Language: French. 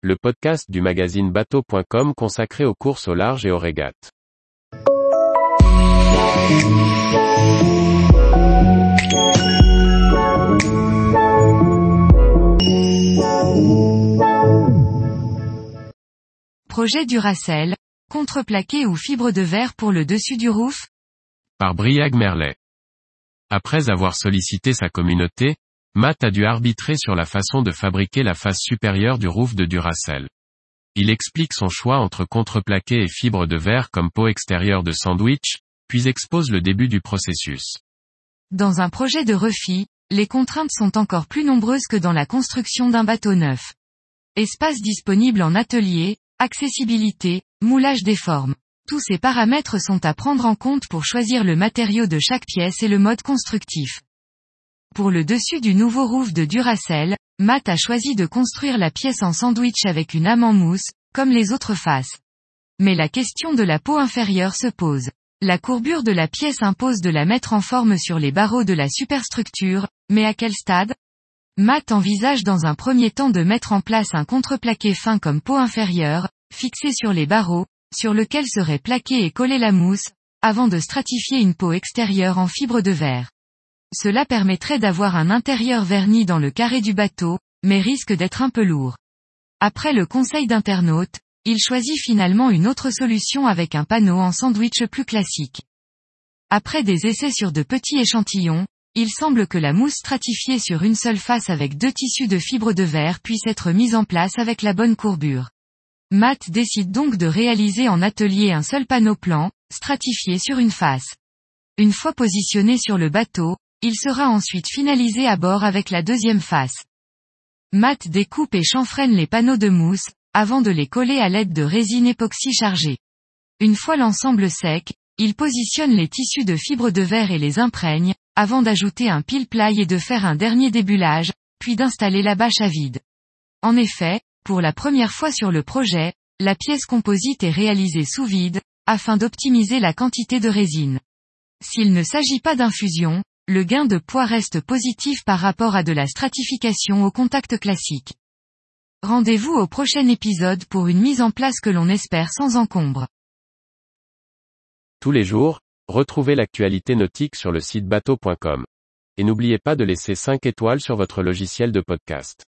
le podcast du magazine bateau.com consacré aux courses au large et aux régates. Projet Duracell, contreplaqué ou fibre de verre pour le dessus du roof? Par Briag Merlet. Après avoir sollicité sa communauté, Matt a dû arbitrer sur la façon de fabriquer la face supérieure du roof de Duracell. Il explique son choix entre contreplaqué et fibre de verre comme peau extérieure de sandwich, puis expose le début du processus. Dans un projet de refit, les contraintes sont encore plus nombreuses que dans la construction d'un bateau neuf. Espace disponible en atelier, accessibilité, moulage des formes. Tous ces paramètres sont à prendre en compte pour choisir le matériau de chaque pièce et le mode constructif. Pour le dessus du nouveau roof de Duracell, Matt a choisi de construire la pièce en sandwich avec une âme en mousse, comme les autres faces. Mais la question de la peau inférieure se pose. La courbure de la pièce impose de la mettre en forme sur les barreaux de la superstructure, mais à quel stade? Matt envisage dans un premier temps de mettre en place un contreplaqué fin comme peau inférieure, fixé sur les barreaux, sur lequel serait plaqué et collé la mousse, avant de stratifier une peau extérieure en fibre de verre. Cela permettrait d'avoir un intérieur verni dans le carré du bateau, mais risque d'être un peu lourd. Après le conseil d'internaute, il choisit finalement une autre solution avec un panneau en sandwich plus classique. Après des essais sur de petits échantillons, il semble que la mousse stratifiée sur une seule face avec deux tissus de fibres de verre puisse être mise en place avec la bonne courbure. Matt décide donc de réaliser en atelier un seul panneau plan, stratifié sur une face. Une fois positionné sur le bateau, il sera ensuite finalisé à bord avec la deuxième face. Matt découpe et chanfreine les panneaux de mousse, avant de les coller à l'aide de résine époxy chargée. Une fois l'ensemble sec, il positionne les tissus de fibres de verre et les imprègne, avant d'ajouter un pile-ply et de faire un dernier débulage, puis d'installer la bâche à vide. En effet, pour la première fois sur le projet, la pièce composite est réalisée sous vide, afin d'optimiser la quantité de résine. S'il ne s'agit pas d'infusion, le gain de poids reste positif par rapport à de la stratification au contact classique. Rendez-vous au prochain épisode pour une mise en place que l'on espère sans encombre. Tous les jours, retrouvez l'actualité nautique sur le site bateau.com. Et n'oubliez pas de laisser 5 étoiles sur votre logiciel de podcast.